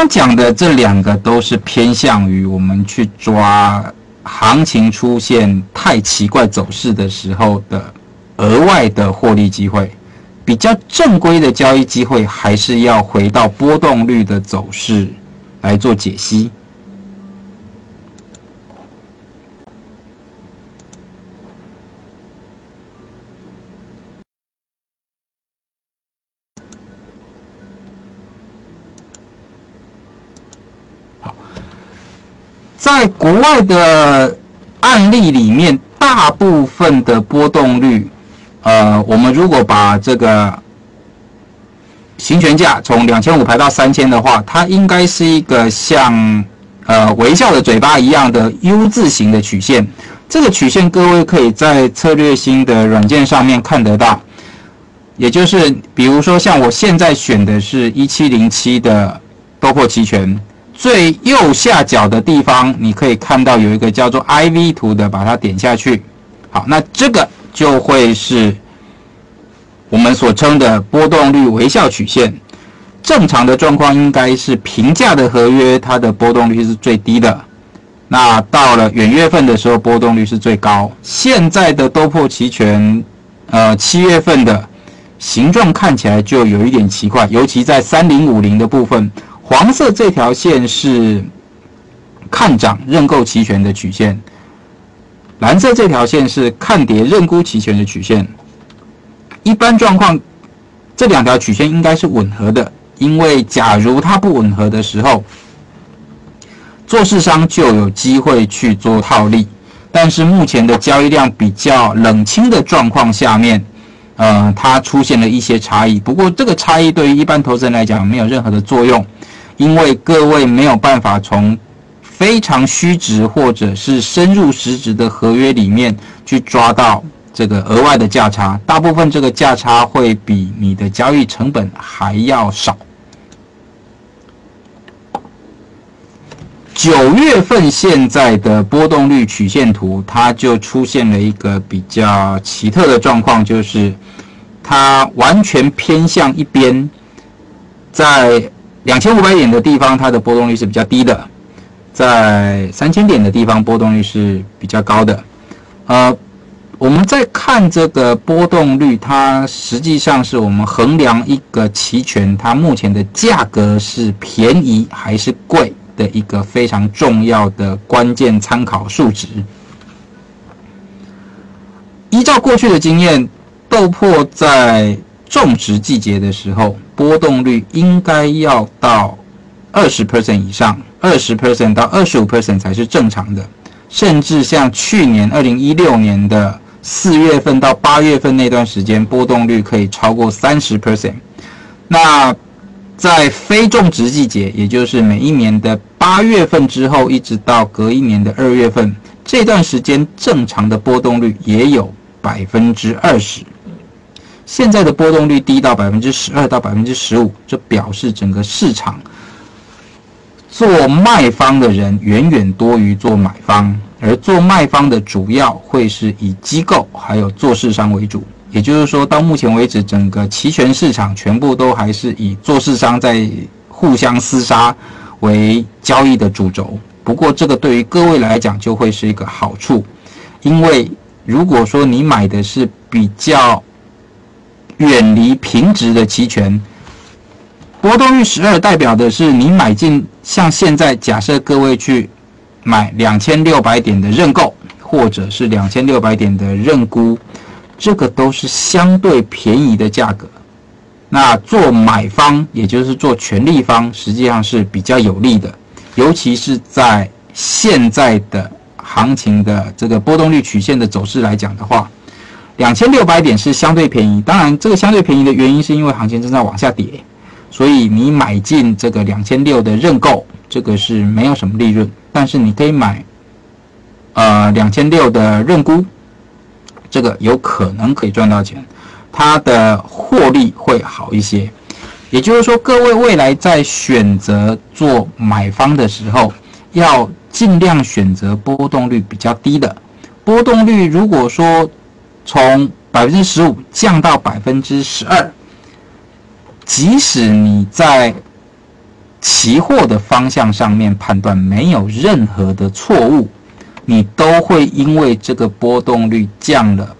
刚讲的这两个都是偏向于我们去抓行情出现太奇怪走势的时候的额外的获利机会。比较正规的交易机会，还是要回到波动率的走势来做解析。在国外的案例里面，大部分的波动率。呃，我们如果把这个行权价从两千五排到三千的话，它应该是一个像呃微笑的嘴巴一样的 U 字形的曲线。这个曲线各位可以在策略星的软件上面看得到。也就是比如说像我现在选的是一七零七的多破期权，最右下角的地方你可以看到有一个叫做 IV 图的，把它点下去。好，那这个。就会是我们所称的波动率微笑曲线。正常的状况应该是平价的合约，它的波动率是最低的。那到了元月份的时候，波动率是最高。现在的都破期权，呃，七月份的形状看起来就有一点奇怪，尤其在三零五零的部分，黄色这条线是看涨认购期权的曲线。蓝色这条线是看跌认沽期权的曲线。一般状况，这两条曲线应该是吻合的，因为假如它不吻合的时候，做市商就有机会去做套利。但是目前的交易量比较冷清的状况下面，呃，它出现了一些差异。不过这个差异对于一般投资人来讲没有任何的作用，因为各位没有办法从。非常虚值或者是深入实值的合约里面去抓到这个额外的价差，大部分这个价差会比你的交易成本还要少。九月份现在的波动率曲线图，它就出现了一个比较奇特的状况，就是它完全偏向一边，在两千五百点的地方，它的波动率是比较低的。在三千点的地方波动率是比较高的，呃，我们在看这个波动率，它实际上是我们衡量一个期权它目前的价格是便宜还是贵的一个非常重要的关键参考数值。依照过去的经验，豆粕在种植季节的时候，波动率应该要到二十 percent 以上。二十 percent 到二十五 percent 才是正常的，甚至像去年二零一六年的四月份到八月份那段时间，波动率可以超过三十 percent。那在非种植季节，也就是每一年的八月份之后，一直到隔一年的二月份这段时间，正常的波动率也有百分之二十。现在的波动率低到百分之十二到百分之十五，这表示整个市场。做卖方的人远远多于做买方，而做卖方的主要会是以机构还有做市商为主。也就是说，到目前为止，整个期权市场全部都还是以做市商在互相厮杀为交易的主轴。不过，这个对于各位来讲就会是一个好处，因为如果说你买的是比较远离平值的期权。波动率十二代表的是你买进，像现在假设各位去买两千六百点的认购，或者是两千六百点的认沽，这个都是相对便宜的价格。那做买方，也就是做权利方，实际上是比较有利的，尤其是在现在的行情的这个波动率曲线的走势来讲的话，两千六百点是相对便宜。当然，这个相对便宜的原因是因为行情正在往下跌。所以你买进这个两千六的认购，这个是没有什么利润，但是你可以买，呃两千六的认沽，这个有可能可以赚到钱，它的获利会好一些。也就是说，各位未来在选择做买方的时候，要尽量选择波动率比较低的。波动率如果说从百分之十五降到百分之十二。即使你在期货的方向上面判断没有任何的错误，你都会因为这个波动率降了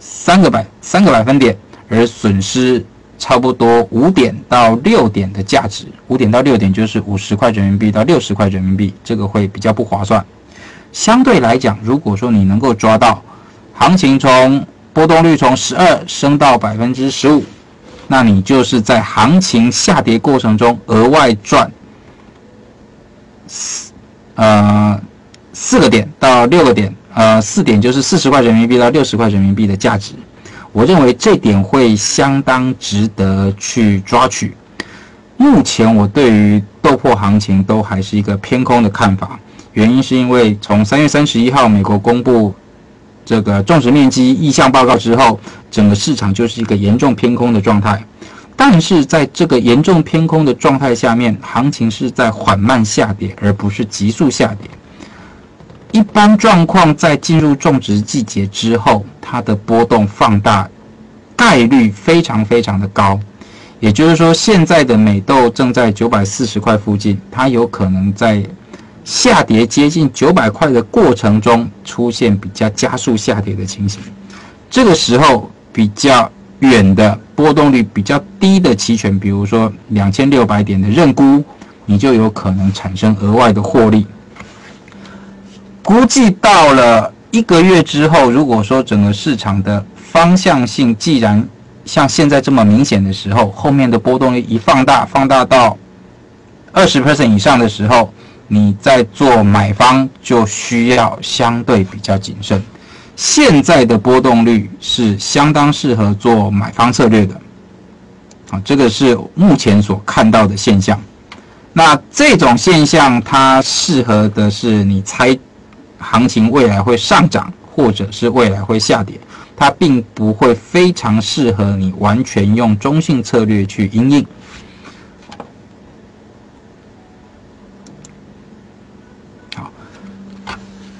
三个百三个百分点而损失差不多五点到六点的价值。五点到六点就是五十块人民币到六十块人民币，这个会比较不划算。相对来讲，如果说你能够抓到行情从波动率从十二升到百分之十五，那你就是在行情下跌过程中额外赚四呃四个点到六个点，呃四点就是四十块人民币到六十块人民币的价值。我认为这点会相当值得去抓取。目前我对于豆粕行情都还是一个偏空的看法，原因是因为从三月三十一号美国公布。这个种植面积意向报告之后，整个市场就是一个严重偏空的状态。但是在这个严重偏空的状态下面，行情是在缓慢下跌，而不是急速下跌。一般状况在进入种植季节之后，它的波动放大概率非常非常的高。也就是说，现在的美豆正在九百四十块附近，它有可能在。下跌接近九百块的过程中，出现比较加速下跌的情形。这个时候，比较远的波动率比较低的期权，比如说两千六百点的认沽，你就有可能产生额外的获利。估计到了一个月之后，如果说整个市场的方向性既然像现在这么明显的时候，后面的波动率一放大，放大到二十 percent 以上的时候。你在做买方就需要相对比较谨慎。现在的波动率是相当适合做买方策略的，啊，这个是目前所看到的现象。那这种现象它适合的是你猜行情未来会上涨，或者是未来会下跌，它并不会非常适合你完全用中性策略去应应。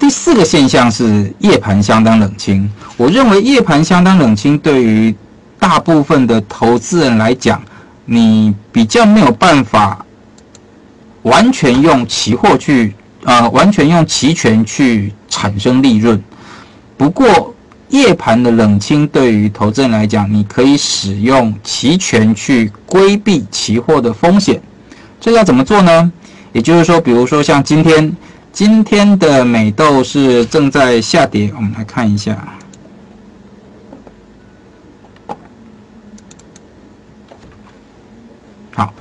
第四个现象是夜盘相当冷清。我认为夜盘相当冷清，对于大部分的投资人来讲，你比较没有办法完全用期货去，呃，完全用期权去产生利润。不过夜盘的冷清对于投资人来讲，你可以使用期权去规避期货的风险。这要怎么做呢？也就是说，比如说像今天。今天的美豆是正在下跌，我们来看一下。好，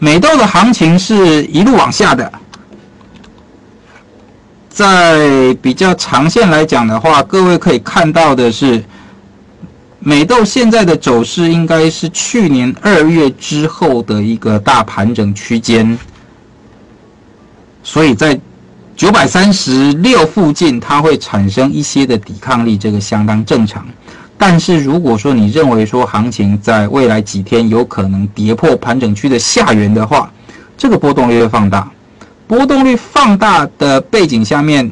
美豆的行情是一路往下的，在比较长线来讲的话，各位可以看到的是，美豆现在的走势应该是去年二月之后的一个大盘整区间，所以在。九百三十六附近，它会产生一些的抵抗力，这个相当正常。但是如果说你认为说行情在未来几天有可能跌破盘整区的下缘的话，这个波动率会放大。波动率放大的背景下面，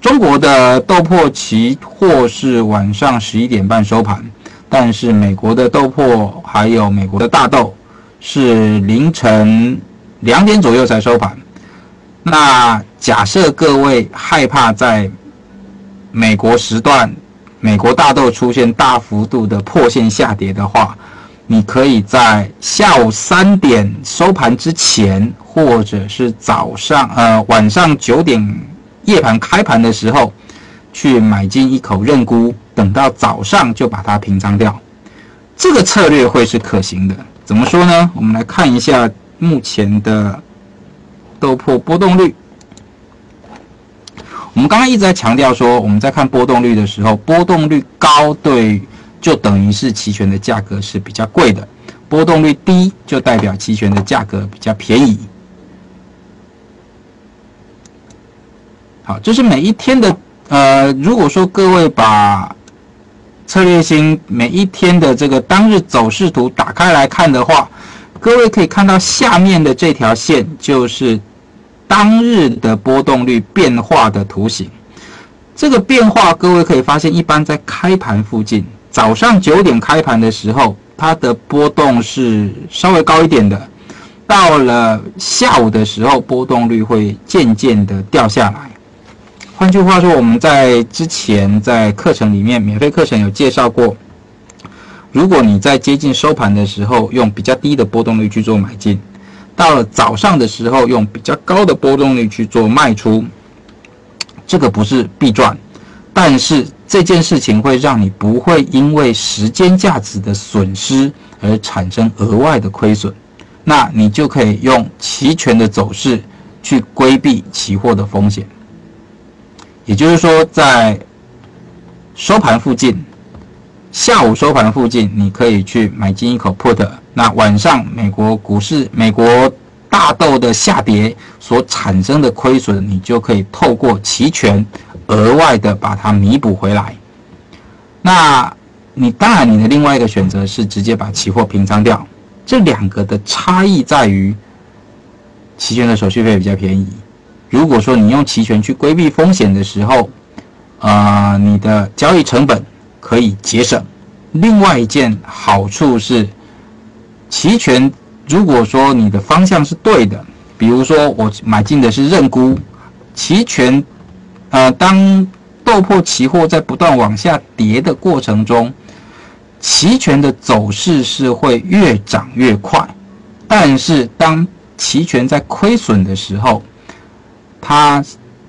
中国的豆粕期货是晚上十一点半收盘，但是美国的豆粕还有美国的大豆是凌晨两点左右才收盘。那假设各位害怕在美国时段，美国大豆出现大幅度的破线下跌的话，你可以在下午三点收盘之前，或者是早上呃晚上九点夜盘开盘的时候，去买进一口认沽，等到早上就把它平仓掉。这个策略会是可行的。怎么说呢？我们来看一下目前的。豆粕波动率，我们刚刚一直在强调说，我们在看波动率的时候，波动率高对就等于是期权的价格是比较贵的，波动率低就代表期权的价格比较便宜。好，这是每一天的呃，如果说各位把策略星每一天的这个当日走势图打开来看的话，各位可以看到下面的这条线就是。当日的波动率变化的图形，这个变化各位可以发现，一般在开盘附近，早上九点开盘的时候，它的波动是稍微高一点的。到了下午的时候，波动率会渐渐的掉下来。换句话说，我们在之前在课程里面，免费课程有介绍过，如果你在接近收盘的时候用比较低的波动率去做买进，到了早上的时候用比较高的波动率去做卖出，这个不是必赚，但是这件事情会让你不会因为时间价值的损失而产生额外的亏损。那你就可以用期权的走势去规避期货的风险。也就是说，在收盘附近，下午收盘附近，你可以去买进一口 put。那晚上美国股市、美国大豆的下跌所产生的亏损，你就可以透过期权额外的把它弥补回来。那你当然，你的另外一个选择是直接把期货平仓掉。这两个的差异在于，期权的手续费比较便宜。如果说你用期权去规避风险的时候，啊，你的交易成本可以节省。另外一件好处是，期权如果说你的方向是对的，比如说我买进的是认沽，期权，呃，当豆粕期货在不断往下跌的过程中。期权的走势是会越涨越快，但是当期权在亏损的时候，它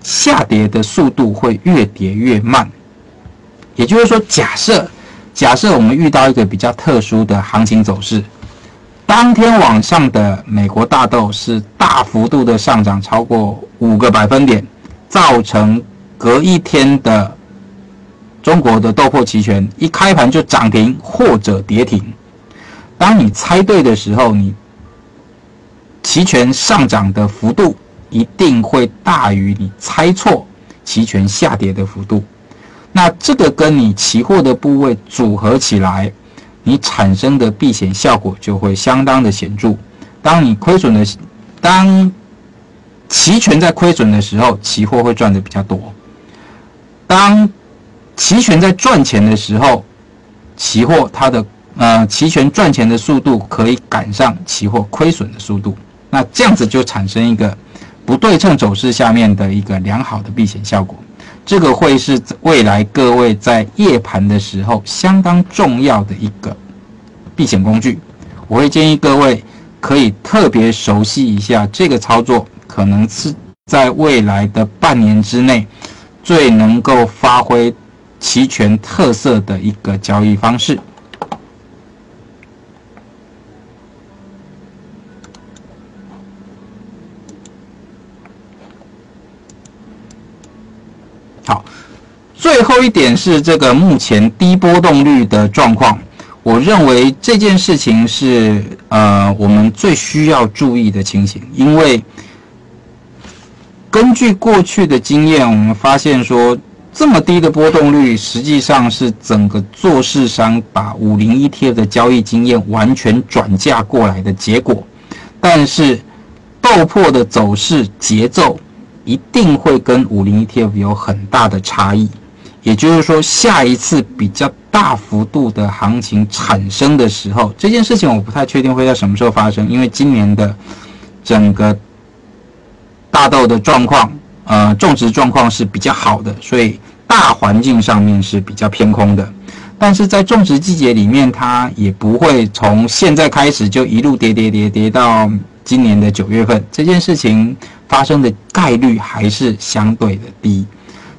下跌的速度会越跌越慢。也就是说，假设假设我们遇到一个比较特殊的行情走势，当天晚上的美国大豆是大幅度的上涨，超过五个百分点，造成隔一天的。中国的豆粕期权一开盘就涨停或者跌停，当你猜对的时候，你期权上涨的幅度一定会大于你猜错期权下跌的幅度。那这个跟你期货的部位组合起来，你产生的避险效果就会相当的显著。当你亏损的，当期权在亏损的时候，期货会赚的比较多。当期权在赚钱的时候，期货它的呃期权赚钱的速度可以赶上期货亏损的速度，那这样子就产生一个不对称走势下面的一个良好的避险效果。这个会是未来各位在夜盘的时候相当重要的一个避险工具。我会建议各位可以特别熟悉一下这个操作，可能是在未来的半年之内最能够发挥。齐全特色的一个交易方式。好，一点是这个目前低波动率的状况。我认为这件事情是呃我们最需要注意的情形，因为根据过去的经验，我们发现说。这么低的波动率，实际上是整个做市商把五零 ETF 的交易经验完全转嫁过来的结果。但是豆粕的走势节奏一定会跟五零 ETF 有很大的差异。也就是说，下一次比较大幅度的行情产生的时候，这件事情我不太确定会在什么时候发生，因为今年的整个大豆的状况。呃，种植状况是比较好的，所以大环境上面是比较偏空的。但是在种植季节里面，它也不会从现在开始就一路跌跌跌跌到今年的九月份。这件事情发生的概率还是相对的低。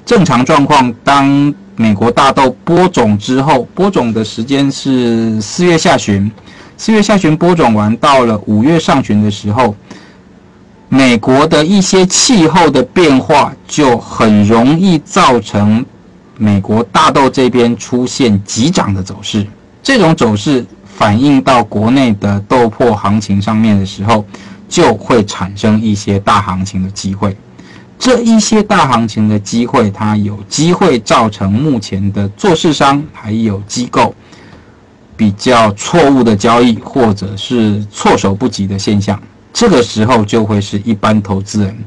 正常状况，当美国大豆播种之后，播种的时间是四月下旬，四月下旬播种完，到了五月上旬的时候。美国的一些气候的变化就很容易造成美国大豆这边出现急涨的走势。这种走势反映到国内的豆粕行情上面的时候，就会产生一些大行情的机会。这一些大行情的机会，它有机会造成目前的做市商还有机构比较错误的交易，或者是措手不及的现象。这个时候就会是一般投资人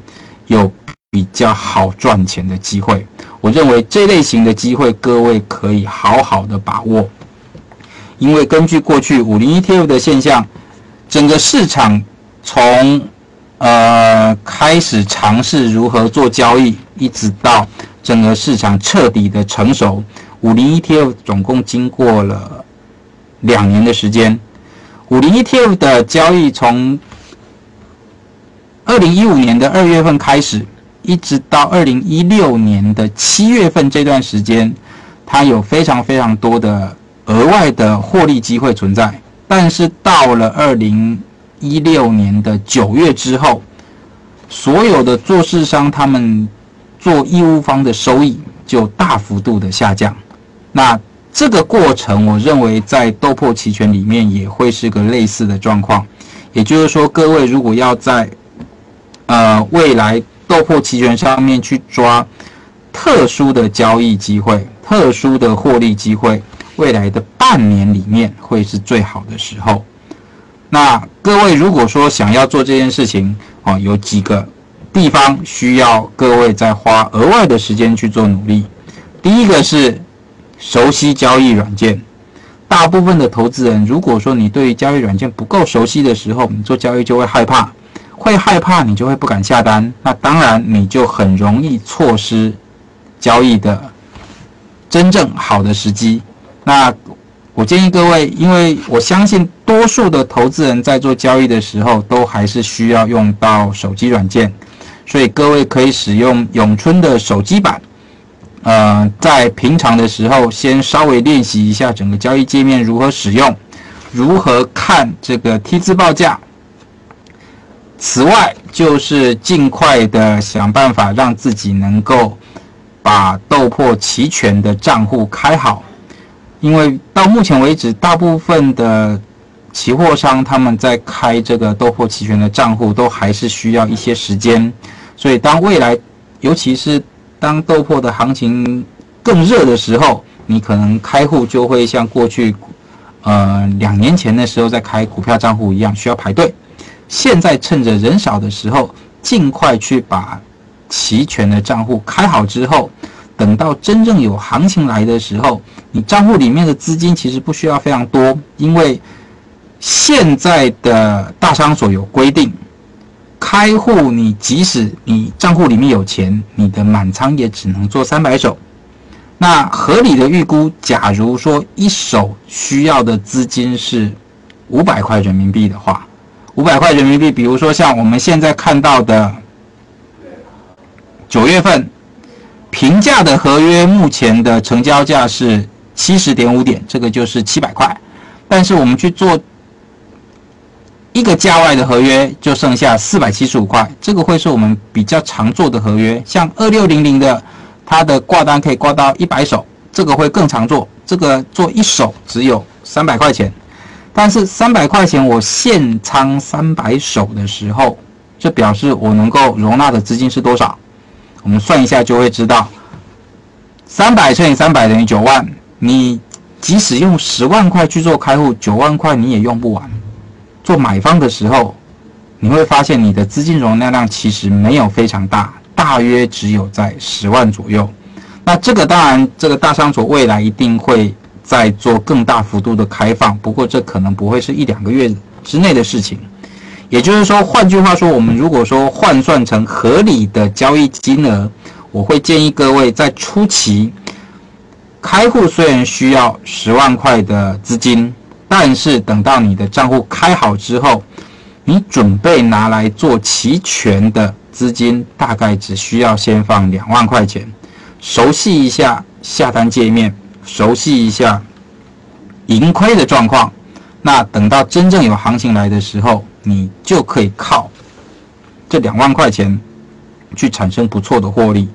有比较好赚钱的机会。我认为这类型的机会，各位可以好好的把握。因为根据过去五零 ETF 的现象，整个市场从呃开始尝试如何做交易，一直到整个市场彻底的成熟，五零 ETF 总共经过了两年的时间。五零 ETF 的交易从二零一五年的二月份开始，一直到二零一六年的七月份这段时间，它有非常非常多的额外的获利机会存在。但是到了二零一六年的九月之后，所有的做市商他们做义务方的收益就大幅度的下降。那这个过程，我认为在豆粕期权里面也会是个类似的状况。也就是说，各位如果要在呃，未来豆粕期权上面去抓特殊的交易机会、特殊的获利机会，未来的半年里面会是最好的时候。那各位如果说想要做这件事情，哦，有几个地方需要各位再花额外的时间去做努力。第一个是熟悉交易软件。大部分的投资人，如果说你对交易软件不够熟悉的时候，你做交易就会害怕。会害怕，你就会不敢下单，那当然你就很容易错失交易的真正好的时机。那我建议各位，因为我相信多数的投资人在做交易的时候，都还是需要用到手机软件，所以各位可以使用永春的手机版。呃，在平常的时候，先稍微练习一下整个交易界面如何使用，如何看这个 T 字报价。此外，就是尽快的想办法让自己能够把豆粕期权的账户开好，因为到目前为止，大部分的期货商他们在开这个豆粕期权的账户都还是需要一些时间，所以当未来，尤其是当豆粕的行情更热的时候，你可能开户就会像过去呃两年前的时候在开股票账户一样，需要排队。现在趁着人少的时候，尽快去把期权的账户开好之后，等到真正有行情来的时候，你账户里面的资金其实不需要非常多，因为现在的大商所有规定，开户你即使你账户里面有钱，你的满仓也只能做三百手。那合理的预估，假如说一手需要的资金是五百块人民币的话。五百块人民币，比如说像我们现在看到的九月份平价的合约，目前的成交价是七十点五点，这个就是七百块。但是我们去做一个价外的合约，就剩下四百七十五块，这个会是我们比较常做的合约。像二六零零的，它的挂单可以挂到一百手，这个会更常做，这个做一手只有三百块钱。但是三百块钱我现仓三百手的时候，这表示我能够容纳的资金是多少？我们算一下就会知道，三百乘以三百等于九万。你即使用十万块去做开户，九万块你也用不完。做买方的时候，你会发现你的资金容量量其实没有非常大，大约只有在十万左右。那这个当然，这个大商所未来一定会。在做更大幅度的开放，不过这可能不会是一两个月之内的事情。也就是说，换句话说，我们如果说换算成合理的交易金额，我会建议各位在初期开户，虽然需要十万块的资金，但是等到你的账户开好之后，你准备拿来做期权的资金，大概只需要先放两万块钱，熟悉一下下单界面。熟悉一下盈亏的状况，那等到真正有行情来的时候，你就可以靠这两万块钱去产生不错的获利。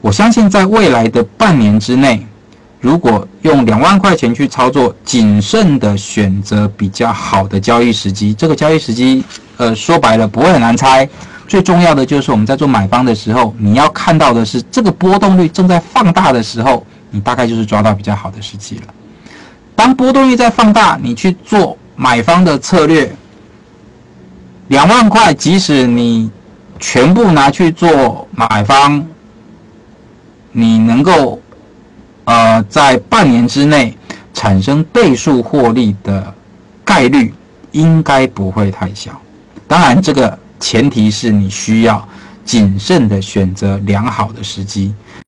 我相信在未来的半年之内，如果用两万块钱去操作，谨慎的选择比较好的交易时机。这个交易时机，呃，说白了不会很难猜。最重要的就是我们在做买方的时候，你要看到的是这个波动率正在放大的时候。你大概就是抓到比较好的时机了。当波动率在放大，你去做买方的策略，两万块，即使你全部拿去做买方，你能够呃在半年之内产生倍数获利的概率应该不会太小。当然，这个前提是你需要谨慎的选择良好的时机。